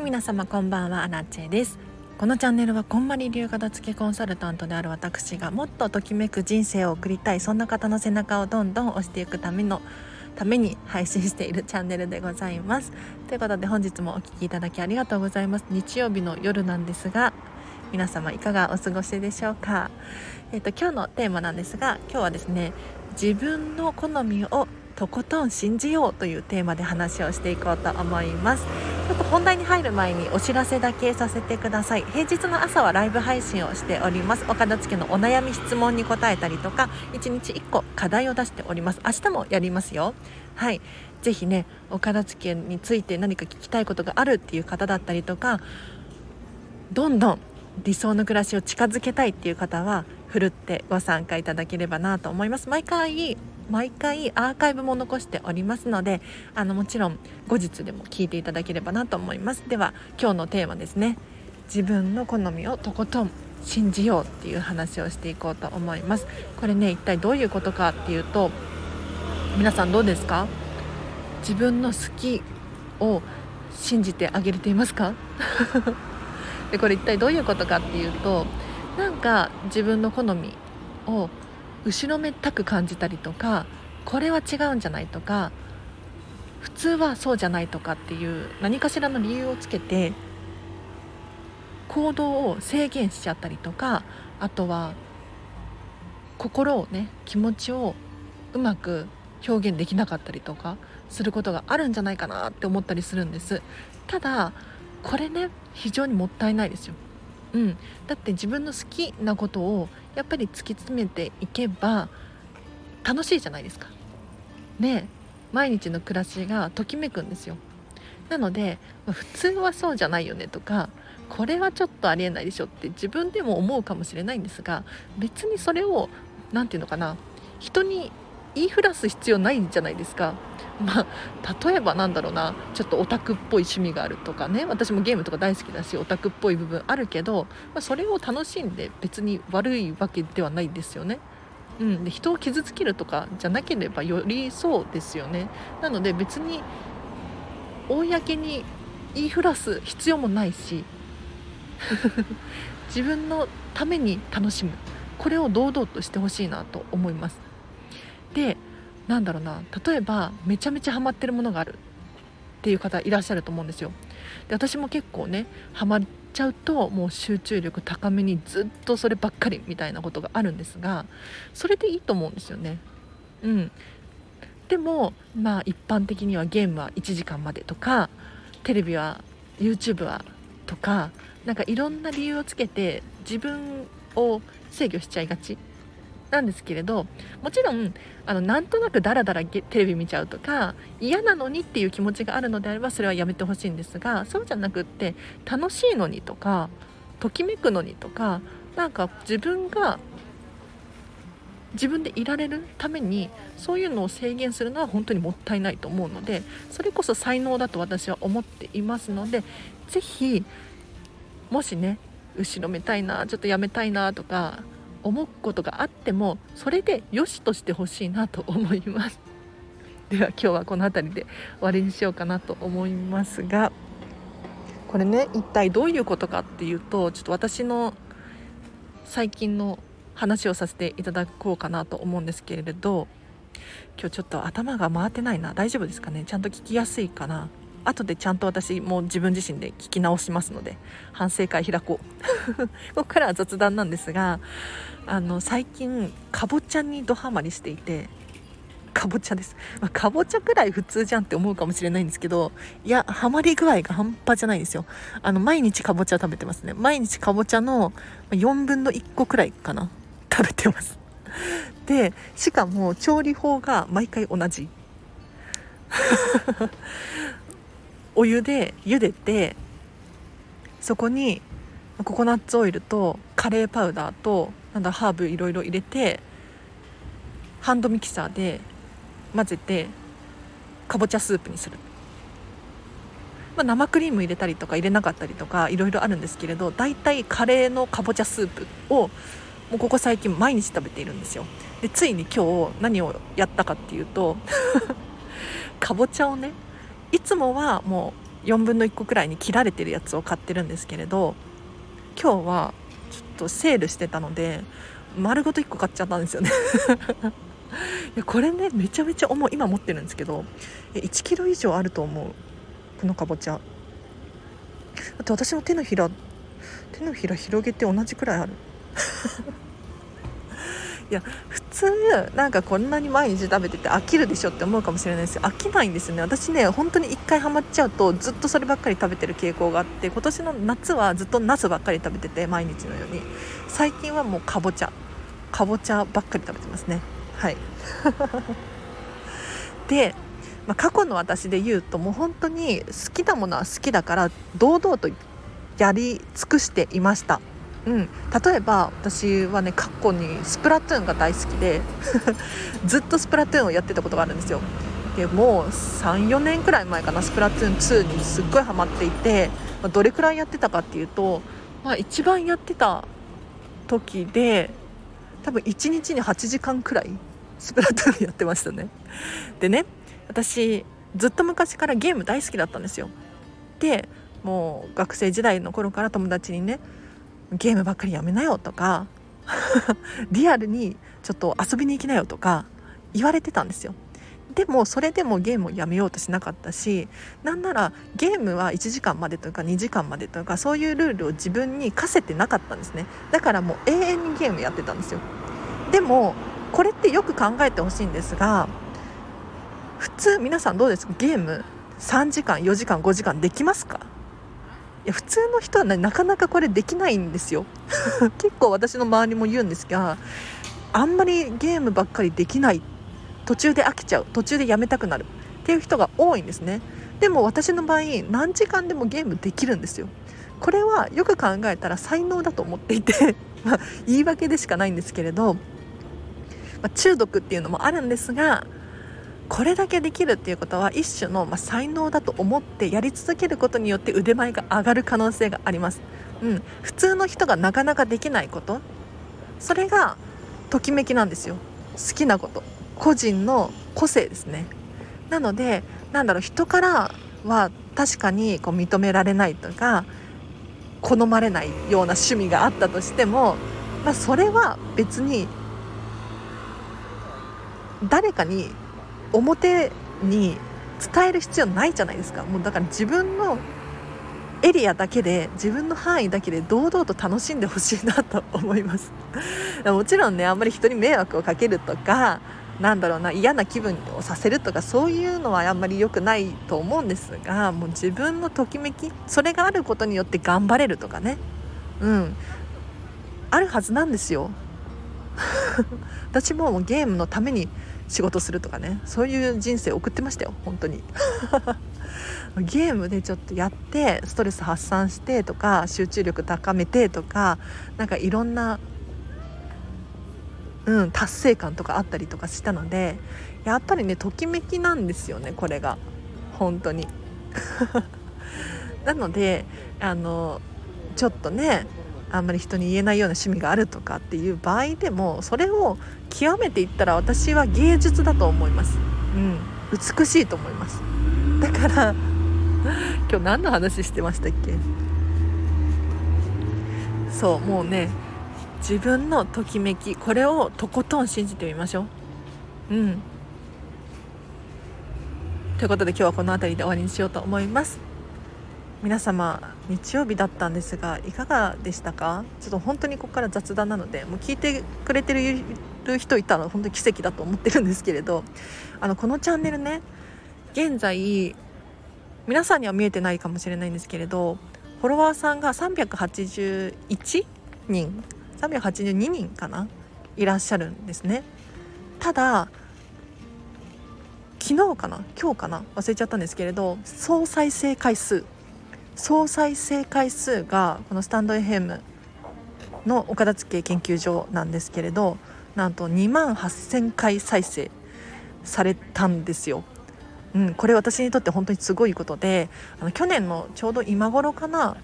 い皆様こんばんはアラチェです。このチャンネルはこんまり流片付けコンサルタントである私がもっとときめく人生を送りたいそんな方の背中をどんどん押していくためのために配信しているチャンネルでございます。ということで本日もお聴きいただきありがとうございます。日曜日の夜なんですが皆様いかがお過ごしでしょうか。えっ、と今日のテーマなんですが今日はですね自分の好みをとことん信じようというテーマで話をしていこうと思います。ちょっと本題に入る前にお知らせだけさせてください。平日の朝はライブ配信をしております。お片付けのお悩み質問に答えたりとか1日1個課題を出しております。明日もやりますよ。はい。ぜひねお片付について何か聞きたいことがあるっていう方だったりとかどんどん理想の暮らしを近づけたいっていう方はふるってご参加いただければなと思います。毎回毎回アーカイブも残しておりますのであのもちろん後日でも聞いていただければなと思います。では今日のテーマですね。自分の好みをとことん信じようっていう話をしていこうと思います。これね一体どういうことかっていうと皆さんどうですか？自分の好きを信じてあげれていますか？でこれ一体どういうことかっていうとなんか自分の好みを後ろめたく感じたりとかこれは違うんじゃないとか普通はそうじゃないとかっていう何かしらの理由をつけて行動を制限しちゃったりとかあとは心をね気持ちをうまく表現できなかったりとかすることがあるんじゃないかなって思ったりするんです。ただこれね非常にもったいないですよ。うん、だって自分の好きなことをやっぱり突き詰めていけば楽しいじゃないですか。ね毎日の暮らしがときめくんですよ。なので、ま、普通はそうじゃないよねとかこれはちょっとありえないでしょって自分でも思うかもしれないんですが別にそれを何て言うのかな人に言いふらす必要ないじゃないですか。まあ、例えばなんだろうなちょっとオタクっぽい趣味があるとかね私もゲームとか大好きだしオタクっぽい部分あるけど、まあ、それを楽しんで別に悪いわけではないですよね。うん、で人を傷つけるとかじゃなければよりそうですよね。なので別に公に言いふらす必要もないし 自分のために楽しむこれを堂々としてほしいなと思います。でなんだろうな例えばめちゃめちゃハマってるものがあるっていう方いらっしゃると思うんですよ。で私も結構ねハマっちゃうともう集中力高めにずっとそればっかりみたいなことがあるんですがそれでいいと思うんですよね。うん。でもまあ一般的にはゲームは1時間までとかテレビは YouTube はとかなんかいろんな理由をつけて自分を制御しちゃいがち。なんですけれどもちろんあのなんとなくダラダラテレビ見ちゃうとか嫌なのにっていう気持ちがあるのであればそれはやめてほしいんですがそうじゃなくって楽しいのにとかときめくのにとかなんか自分が自分でいられるためにそういうのを制限するのは本当にもったいないと思うのでそれこそ才能だと私は思っていますので是非もしね後ろめたいなちょっとやめたいなとか思うことがあってもそれで良しとしてほしいなと思います。では今日はこの辺りで終わりにしようかなと思いますがこれね一体どういうことかっていうとちょっと私の最近の話をさせていただこうかなと思うんですけれど今日ちょっと頭が回ってないな。大丈夫ですかね？ちゃんと聞きやすいかな？後でちゃんと私も自分自身で聞き直しますので反省会開こう。ここからは雑談なんですがあの最近かぼちゃにドハマりしていてかぼちゃです、まあ、かぼちゃくらい普通じゃんって思うかもしれないんですけどいやハマり具合が半端じゃないんですよ。あの毎日かぼちゃ食べてますね。毎日かぼちゃの4分の1個くらいかな。食べてます。でしかも調理法が毎回同じ。お湯で茹でてそこにココナッツオイルとカレーパウダーとなんだハーブいろいろ入れてハンドミキサーで混ぜてかぼちゃスープにする、まあ、生クリーム入れたりとか入れなかったりとかいろいろあるんですけれど大体カレーのかぼちゃスープをもうここ最近毎日食べているんですよ。でついに今日何をやったかっていうと かぼちゃをねいつもはもう4分の1個くらいに切られてるやつを買ってるんですけれど今日はとセールしてたので丸ごと1個買っちゃったんですよね。いやこれねめちゃめちゃ重い今持ってるんですけど1キロ以上あると思う。このかぼちゃ。あと私の手のひら手のひら広げて同じくらいある。いや普通なんかこんなに毎日食べてて飽きるでしょって思うかもしれないですよ。飽きないんですよね。私ね本当に1回ハマっちゃうとずっとそればっかり食べてる傾向があって今年の夏はずっとナスばっかり食べてて毎日のように。最近はもうかぼちゃ。かぼちゃばっかり食べてますね。はい。で、まあ、過去の私で言うともう本当に好きなものは好きだから堂々とやり尽くしていました。うん、例えば私はね過去にスプラトゥーンが大好きで ずっとスプラトゥーンをやってたことがあるんですよ。でもう34年くらい前かなスプラトゥーン2にすっごいハマっていて、まあ、どれくらいやってたかっていうと、まあ、一番やってた時で多分1日に8時間くらいスプラトゥーンやってましたね。でね私ずっと昔からゲーム大好きだったんですよ。でもう学生時代の頃から友達にねゲームばっかりやめなよとか リアルにちょっと遊びに行きなよとか言われてたんですよ。でもそれでもゲームをやめようとしなかったしなんならゲームは1時間までとか2時間までとかそういうルールを自分に課せてなかったんですね。だからもう永遠にゲームやってたんですよ。でもこれってよく考えてほしいんですが普通皆さんどうです？かゲーム3時間4時間5時間できますか？いや普通の人は、ね、なかなかこれできないんですよ。結構私の周りも言うんですがあんまりゲームばっかりできない。途中で飽きちゃう。途中でやめたくなる。っていう人が多いんですね。でも私の場合何時間でもゲームできるんですよ。これはよく考えたら才能だと思っていて ま、言い訳でしかないんですけれど、ま、中毒っていうのもあるんですがこれだけできるっていうことは一種の、まあ、才能だと思ってやり続けることによって腕前が上がる可能性があります、うん、普通の人がなかなかできないこと。それがときめきなんですよ。好きなこと。個人の個性ですね。なのでなんだろう人からは確かにこう認められないとか好まれないような趣味があったとしても、まあ、それは別に誰かに表に伝える必要ないじゃないですか。もうだから自分のエリアだけで自分の範囲だけで堂々と楽しんでほしいなと思います。もちろんねあんまり人に迷惑をかけるとかなんだろうな嫌な気分をさせるとかそういうのはあんまり良くないと思うんですがもう自分のときめきそれがあることによって頑張れるとかね。うん。あるはずなんですよ。私もゲームのために仕事するとかね。そういう人生送ってましたよ。本当に。ゲームでちょっとやってストレス発散してとか集中力高めてとかなんかいろんな、うん、達成感とかあったりとかしたのでやっぱりねときめきなんですよねこれが。本当に。なのであのちょっとねあんまり人に言えないような趣味があるとかっていう場合でもそれを極めていったら私は芸術だと思います、うん、美しいと思います。だから 今日何の話してましたっけ？そうもうね自分のときめきこれをとことん信じてみましょう。うん。ということで今日はこの辺りで終わりにしようと思います。皆様日曜日だったんですがいかがでしたか？ちょっと本当にここから雑談なのでもう聞いてくれてる人いたら本当に奇跡だと思ってるんですけれどあのこのチャンネルね現在皆さんには見えてないかもしれないんですけれどフォロワーさんが381人382人かないらっしゃるんですね。ただ昨日かな？今日かな？忘れちゃったんですけれど総再生回数総再生回数がこのスタンド FM のお片付研究所なんですけれどなんと2万8000回再生されたんですよ。うん、これ私にとって本当にすごいことであの去年のちょうど今頃かな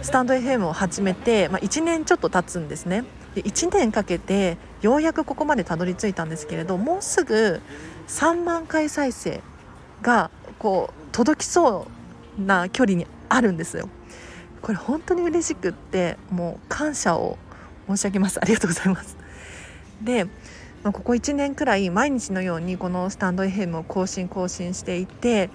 スタンド FM を始めて、まあ、1年ちょっと経つんですねで1年かけてようやくここまでたどり着いたんですけれどもうすぐ3万回再生がこう届きそうな距離にあるんですよ。これ本当に嬉しくってもう感謝を申し上げます。ありがとうございます。でここ1年くらい毎日のようにこのスタンド FM を更新更新していて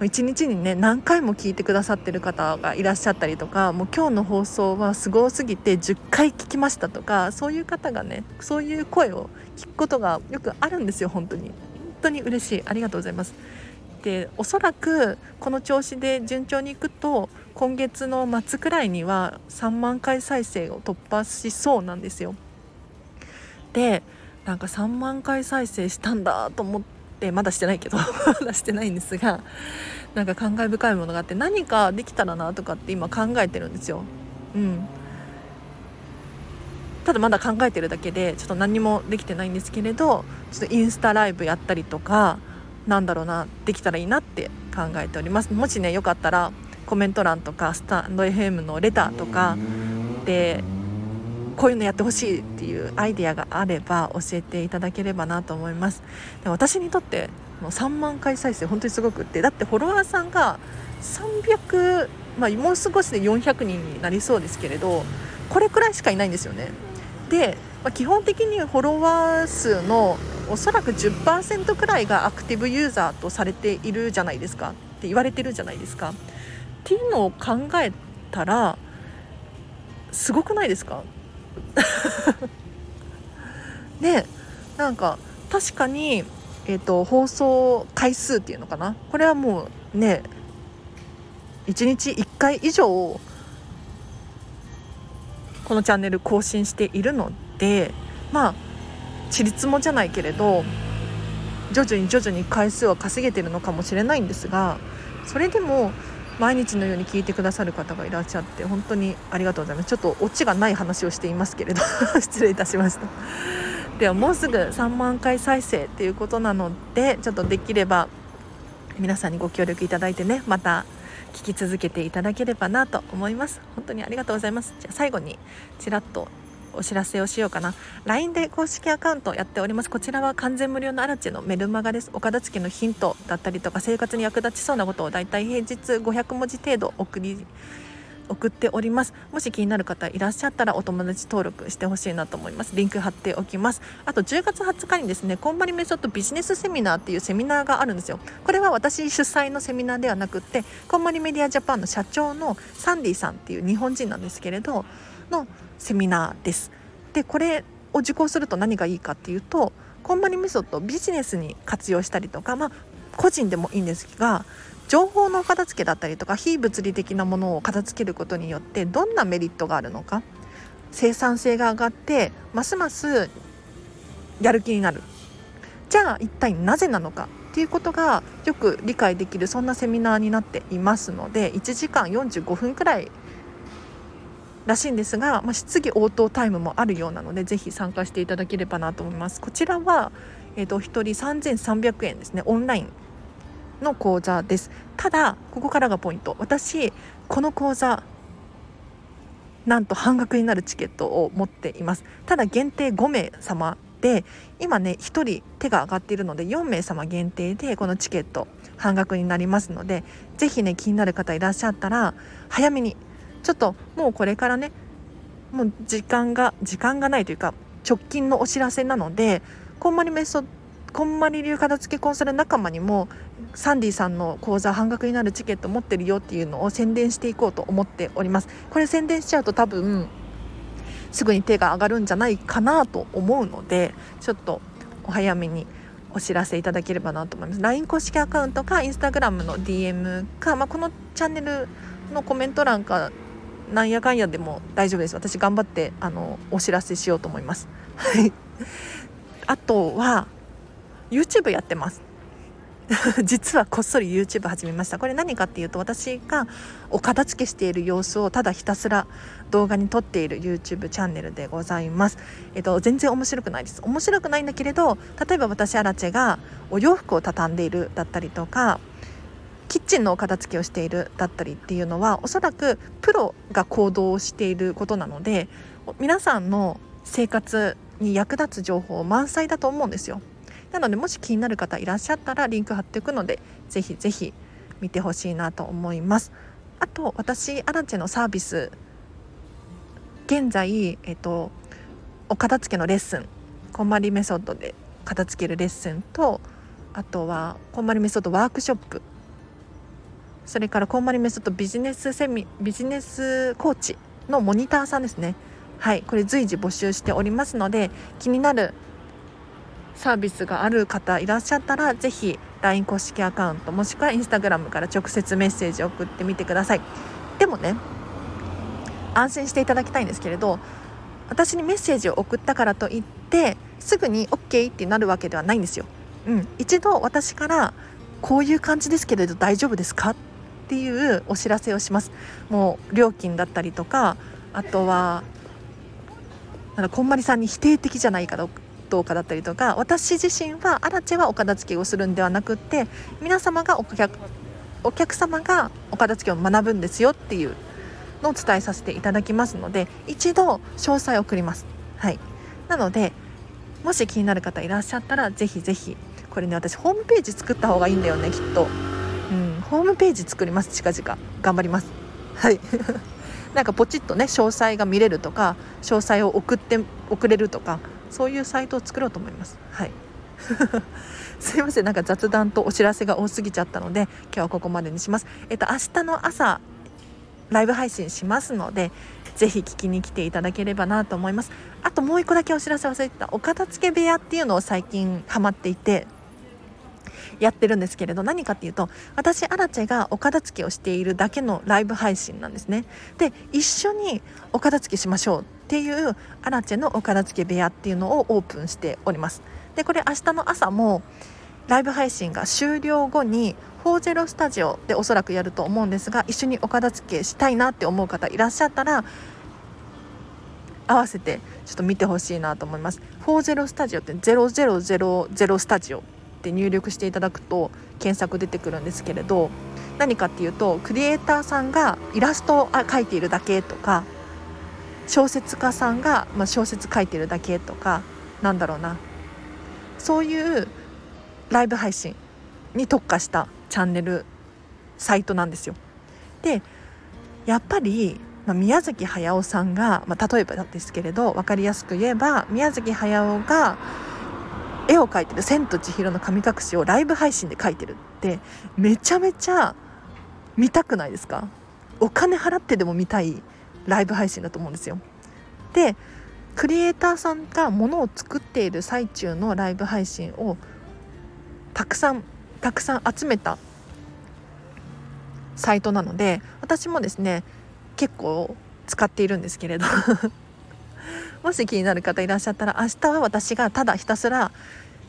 1日にね何回も聞いてくださってる方がいらっしゃったりとかもう今日の放送はすごすぎて10回聞きましたとかそういう方がねそういう声を聞くことがよくあるんですよ。本当に。本当に嬉しい。ありがとうございます。でおそらくこの調子で順調にいくと今月の末くらいには3万回再生を突破しそうなんですよでなんか3万回再生したんだと思ってまだしてないけど まだしてないんですがなんか感慨深いものがあって何かできたらなとかって今考えてるんですよ。うんただまだ考えてるだけでちょっと何もできてないんですけれどちょっとインスタライブやったりとかなんだろうなできたらいいなって考えております。もしねよかったらコメント欄とかスタンド FM のレターとかでこういうのやってほしいっていうアイデアがあれば教えていただければなと思います。で私にとってもう3万回再生本当にすごくってだってフォロワーさんが300、まあ、もう少しで400人になりそうですけれどこれくらいしかいないんですよね。で、まあ、基本的にフォロワー数のおそらく10%くらいがアクティブユーザーとされているじゃないですかって言われてるじゃないですか。っていうのを考えたらすごくないですか？でなんか確かに、えーと、放送回数っていうのかな？これはもうね1日1回以上このチャンネル更新しているのでまあちりつもじゃないけれど徐々に徐々に回数は稼げてるのかもしれないんですがそれでも毎日のように聞いてくださる方がいらっしゃって本当にありがとうございます。ちょっとオチがない話をしていますけれど 失礼いたしました。ではもうすぐ3万回再生っていうことなのでちょっとできれば皆さんにご協力いただいてねまた聞き続けていただければなと思います。本当にありがとうございます。じゃあ最後にちらっとお知らせをしようかな。LINE で公式アカウントやっております。こちらは完全無料のアラチのメルマガです。お片付けのヒントだったりとか生活に役立ちそうなことをだいたい平日500文字程度送り送っております。もし気になる方いらっしゃったらお友達登録してほしいなと思います。リンク貼っておきます。あと10月20日にですねこんまりメソッドビジネスセミナーっていうセミナーがあるんですよ。これは私主催のセミナーではなくってこんまりメディアジャパンの社長のサンディさんっていう日本人なんですけれどのセミナーです。でこれを受講すると何がいいかっていうとコンマニメソッドビジネスに活用したりとか、まあ、個人でもいいんですが情報の片付けだったりとか非物理的なものを片付けることによってどんなメリットがあるのか生産性が上がってますますやる気になるじゃあ一体なぜなのかっていうことがよく理解できるそんなセミナーになっていますので1時間45分くらいらしいんですが、まあ、質疑応答タイムもあるようなのでぜひ参加していただければなと思います。こちらは、えーと、1人3300円ですね。オンラインの講座です。ただここからがポイント。私この講座なんと半額になるチケットを持っています。ただ限定5名様で今ね1人手が挙がっているので4名様限定でこのチケット半額になりますのでぜひね気になる方いらっしゃったら早めにちょっともうこれからねもう時間が時間がないというか直近のお知らせなのでこんまりメソこんまり流片付けコンサル仲間にもサンディさんの講座半額になるチケット持ってるよっていうのを宣伝していこうと思っております。これ宣伝しちゃうと多分すぐに手が上がるんじゃないかなと思うのでちょっとお早めにお知らせいただければなと思います。LINE 公式アカウントか Instagram の DM か、まあ、このチャンネルのコメント欄かなんやかんやでも大丈夫です。私頑張ってあのお知らせしようと思います。はい。あとは YouTube やってます。実はこっそり YouTube 始めました。これ何かっていうと私がお片付けしている様子をただひたすら動画に撮っている YouTube チャンネルでございます。えっと全然面白くないです。面白くないんだけれど例えば私アラチェがお洋服を畳んでいるだったりとかキッチンの片付けをしているだったりっていうのはおそらくプロが行動をしていることなので皆さんの生活に役立つ情報満載だと思うんですよ。なのでもし気になる方いらっしゃったらリンク貼っておくのでぜひぜひ見てほしいなと思いますあと私アラチェのサービス現在、えっと、お片付けのレッスンこんまりメソッドで片付けるレッスンとあとはこんまりメソッドワークショップそれからこんまりメソッドビジネスセミビジネスコーチのモニターさんですね。はいこれ随時募集しておりますので気になるサービスがある方いらっしゃったら是非 LINE 公式アカウントもしくは Instagram から直接メッセージを送ってみてください。でもね安心していただきたいんですけれど私にメッセージを送ったからといってすぐに OK ってなるわけではないんですよ。うん、一度私からこういう感じですけれど大丈夫ですか？っていうお知らせをしますもう料金だったりとかあとはなんこんまりさんに否定的じゃないかどうかだったりとか私自身はアラチェはお片付けをするんではなくって皆様がお客お客様がお片付けを学ぶんですよっていうのを伝えさせていただきますので一度詳細を送ります。はい、なのでもし気になる方いらっしゃったらぜひぜひこれね私ホームページ作った方がいいんだよねきっと。ホームページ作ります。近々。頑張ります。はい。なんかポチッとね詳細が見れるとか詳細を送って送れるとかそういうサイトを作ろうと思います。はい。すいません。なんか雑談とお知らせが多すぎちゃったので今日はここまでにします。えっと明日の朝ライブ配信しますのでぜひ聞きに来ていただければなと思います。あともう一個だけお知らせ忘れてた。お片付け部屋っていうのを最近ハマっていてやってるんですけれど何かっていうと私アラチェがお片付けをしているだけのライブ配信なんですね。で一緒にお片付けしましょうっていうアラチェのお片付け部屋っていうのをオープンしております。でこれ明日の朝もライブ配信が終了後に40スタジオでおそらくやると思うんですが一緒にお片付けしたいなって思う方いらっしゃったら合わせてちょっと見てほしいなと思います。40スタジオって0000スタジオ。って入力していただくと検索出てくるんですけれど何かっていうとクリエイターさんがイラストを描いているだけとか小説家さんが、ま、小説書いてるだけとかなんだろうなそういうライブ配信に特化したチャンネルサイトなんですよ。でやっぱり、ま、宮崎駿さんが、ま、例えばですけれど分かりやすく言えば宮崎駿が絵を描いてる「千と千尋の神隠し」をライブ配信で描いてるってめちゃめちゃ見たくないですか？お金払ってでも見たいライブ配信だと思うんですよ。でクリエイターさんがものを作っている最中のライブ配信をたくさんたくさん集めたサイトなので私もですね結構使っているんですけれど もし気になる方いらっしゃったら明日は私がただひたすら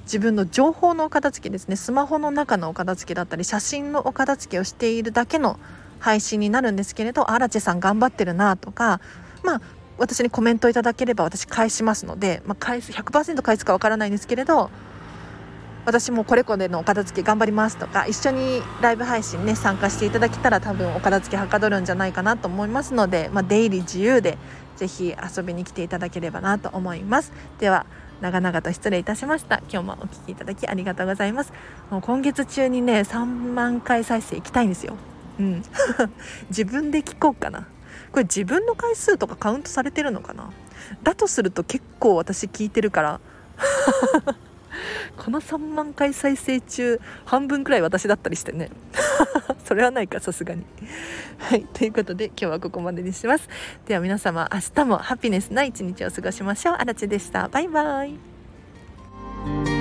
自分の情報のお片付けですね。スマホの中のお片付けだったり写真のお片付けをしているだけの配信になるんですけれど「アラチェさん頑張ってるな」とかまあ私にコメントいただければ私返しますので、まあ、返す100%返すかわからないんですけれど私もこれこれのお片付け頑張りますとか一緒にライブ配信ね参加していただけたら多分お片付けはかどるんじゃないかなと思いますので、まあ、出入り自由でぜひ遊びに来ていただければなと思います。では長々と失礼いたしました。今日もお聴きいただきありがとうございます。もう今月中にね3万回再生いきたいんですよ。うん。自分で聞こうかな。これ自分の回数とかカウントされてるのかな？だとすると結構私聞いてるから。この3万回再生中半分くらい私だったりしてね。それはないかさすがに。はいということで今日はここまでにします。では皆様明日もハピネスな一日を過ごしましょう。あらちでした。バイバイ。